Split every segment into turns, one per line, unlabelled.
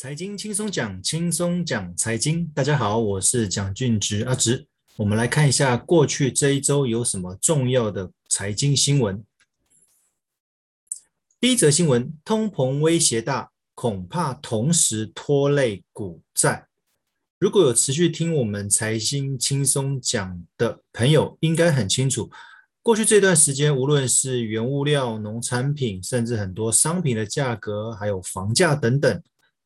财经轻松讲，轻松讲财经。大家好，我是蒋俊植阿植。我们来看一下过去这一周有什么重要的财经新闻。第一则新闻：通膨威胁大，恐怕同时拖累股债。如果有持续听我们财经轻松讲的朋友，应该很清楚，过去这段时间，无论是原物料、农产品，甚至很多商品的价格，还有房价等等。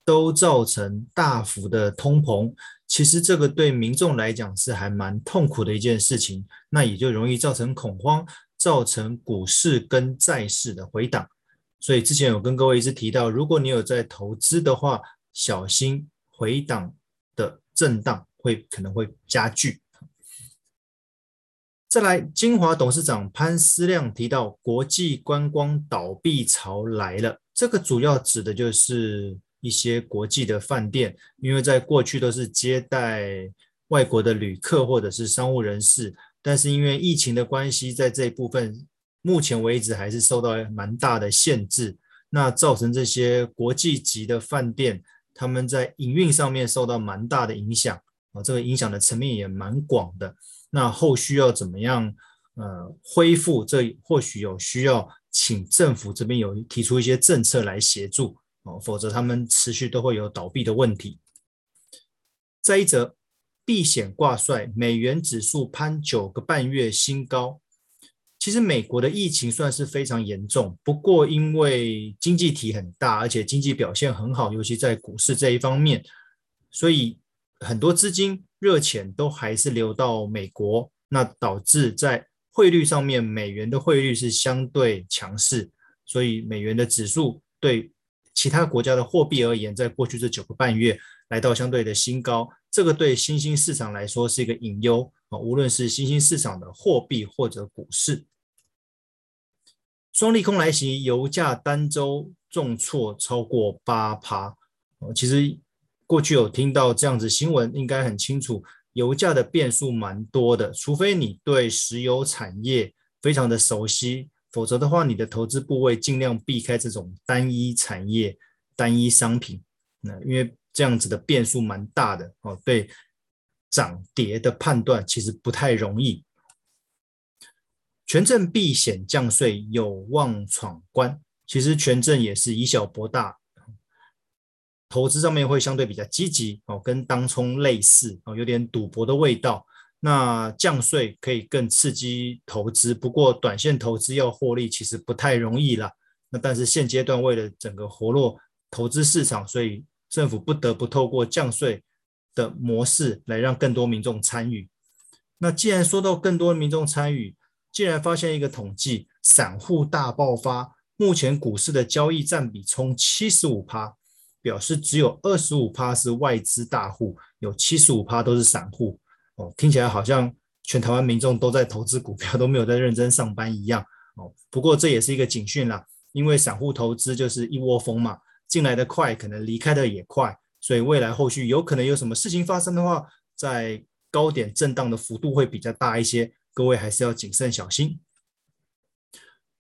都造成大幅的通膨，其实这个对民众来讲是还蛮痛苦的一件事情，那也就容易造成恐慌，造成股市跟债市的回档。所以之前有跟各位一直提到，如果你有在投资的话，小心回档的震荡会可能会加剧。再来，晶华董事长潘思亮提到，国际观光倒闭潮来了，这个主要指的就是。一些国际的饭店，因为在过去都是接待外国的旅客或者是商务人士，但是因为疫情的关系，在这一部分目前为止还是受到蛮大的限制，那造成这些国际级的饭店，他们在营运上面受到蛮大的影响啊，这个影响的层面也蛮广的。那后续要怎么样呃恢复？这或许有需要请政府这边有提出一些政策来协助。哦，否则他们持续都会有倒闭的问题。再一则，避险挂帅，美元指数攀九个半月新高。其实美国的疫情算是非常严重，不过因为经济体很大，而且经济表现很好，尤其在股市这一方面，所以很多资金热钱都还是流到美国，那导致在汇率上面，美元的汇率是相对强势，所以美元的指数对。其他国家的货币而言，在过去这九个半月来到相对的新高，这个对新兴市场来说是一个隐忧啊。无论是新兴市场的货币或者股市，双利空来袭，油价单周重挫超过八趴。其实过去有听到这样子新闻，应该很清楚，油价的变数蛮多的，除非你对石油产业非常的熟悉。否则的话，你的投资部位尽量避开这种单一产业、单一商品，那因为这样子的变数蛮大的哦，对涨跌的判断其实不太容易。权证避险降税有望闯关，其实权证也是以小博大，投资上面会相对比较积极哦，跟当冲类似哦，有点赌博的味道。那降税可以更刺激投资，不过短线投资要获利其实不太容易啦。那但是现阶段为了整个活络投资市场，所以政府不得不透过降税的模式来让更多民众参与。那既然说到更多民众参与，既然发现一个统计，散户大爆发，目前股市的交易占比冲七十五趴，表示只有二十五趴是外资大户，有七十五趴都是散户。哦，听起来好像全台湾民众都在投资股票，都没有在认真上班一样。哦，不过这也是一个警讯啦，因为散户投资就是一窝蜂嘛，进来的快，可能离开的也快，所以未来后续有可能有什么事情发生的话，在高点震荡的幅度会比较大一些，各位还是要谨慎小心。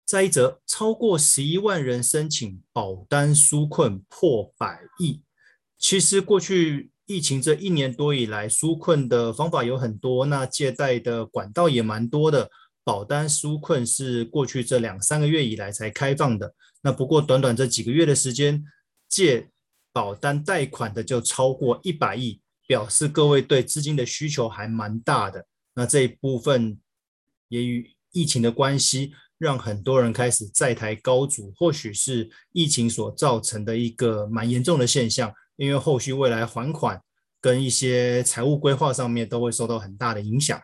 再一则，超过十一万人申请保单纾困破百亿，其实过去。疫情这一年多以来，纾困的方法有很多，那借贷的管道也蛮多的。保单纾困是过去这两三个月以来才开放的。那不过短短这几个月的时间，借保单贷款的就超过一百亿，表示各位对资金的需求还蛮大的。那这一部分也与疫情的关系，让很多人开始债台高筑，或许是疫情所造成的一个蛮严重的现象。因为后续未来还款跟一些财务规划上面都会受到很大的影响。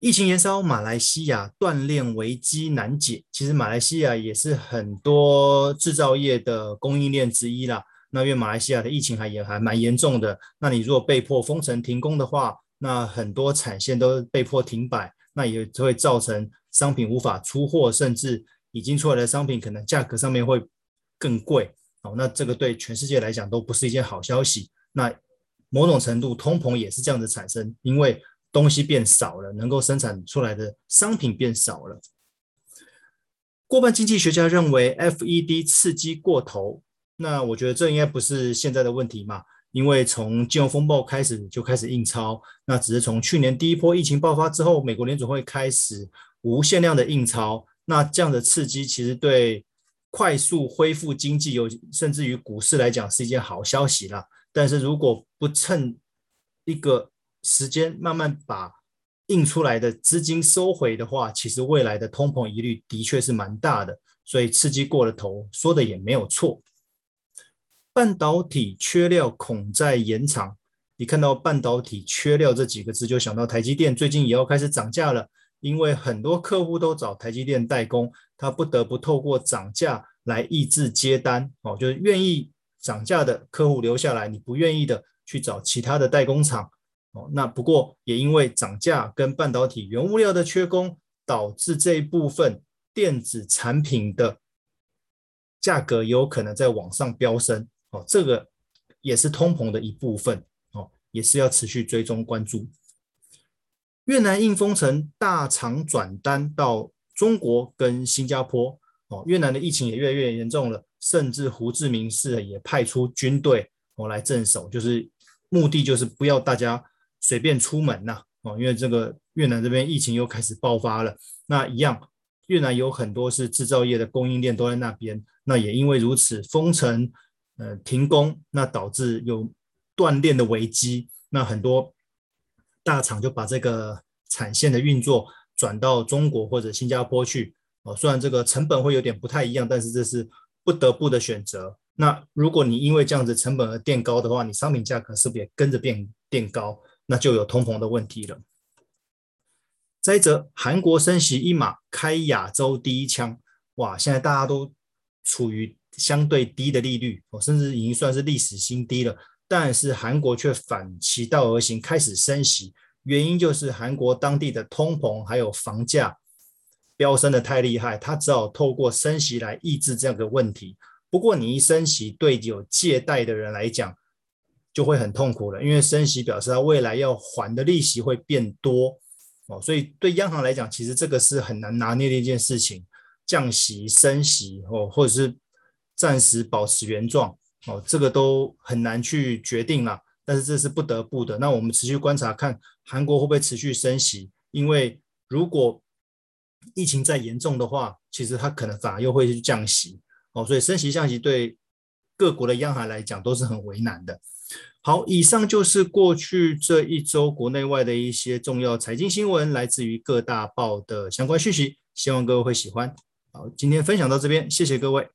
疫情延烧，马来西亚断链危机难解。其实马来西亚也是很多制造业的供应链之一啦。那因为马来西亚的疫情还也还蛮严重的，那你如果被迫封城停工的话，那很多产线都被迫停摆，那也会造成商品无法出货，甚至已经出来的商品可能价格上面会更贵。好，那这个对全世界来讲都不是一件好消息。那某种程度，通膨也是这样子产生，因为东西变少了，能够生产出来的商品变少了。过半经济学家认为，FED 刺激过头，那我觉得这应该不是现在的问题嘛，因为从金融风暴开始就开始印钞，那只是从去年第一波疫情爆发之后，美国联准会开始无限量的印钞，那这样的刺激其实对快速恢复经济有甚至于股市来讲是一件好消息啦。但是如果不趁一个时间慢慢把印出来的资金收回的话，其实未来的通膨疑虑的确是蛮大的，所以刺激过了头，说的也没有错。半导体缺料恐再延长，你看到半导体缺料这几个字，就想到台积电最近也要开始涨价了，因为很多客户都找台积电代工，他不得不透过涨价来抑制接单，哦，就是愿意涨价的客户留下来，你不愿意的去找其他的代工厂。哦，那不过也因为涨价跟半导体原物料的缺工，导致这一部分电子产品的价格有可能在往上飙升。哦，这个也是通膨的一部分。哦，也是要持续追踪关注。越南硬封城，大厂转单到中国跟新加坡。哦，越南的疫情也越来越严重了，甚至胡志明市也派出军队哦来镇守，就是目的就是不要大家。随便出门呐，哦，因为这个越南这边疫情又开始爆发了。那一样，越南有很多是制造业的供应链都在那边。那也因为如此，封城、呃停工，那导致有断链的危机。那很多大厂就把这个产线的运作转到中国或者新加坡去。哦，虽然这个成本会有点不太一样，但是这是不得不的选择。那如果你因为这样子成本而垫高的话，你商品价格是不是也跟着变垫高？那就有通膨的问题了。再者，韩国升息一码，开亚洲第一枪，哇！现在大家都处于相对低的利率，哦，甚至已经算是历史新低了。但是韩国却反其道而行，开始升息，原因就是韩国当地的通膨还有房价飙升的太厉害，他只好透过升息来抑制这样的问题。不过，你一升息，对有借贷的人来讲，就会很痛苦了，因为升息表示他未来要还的利息会变多。哦，所以对央行来讲，其实这个是很难拿捏的一件事情，降息、升息哦，或者是暂时保持原状。哦，这个都很难去决定了。但是这是不得不的。那我们持续观察，看韩国会不会持续升息，因为如果疫情再严重的话，其实它可能反而又会去降息哦，所以升息降息对各国的央行来讲都是很为难的。好，以上就是过去这一周国内外的一些重要财经新闻，来自于各大报的相关讯息，希望各位会喜欢。好，今天分享到这边，谢谢各位。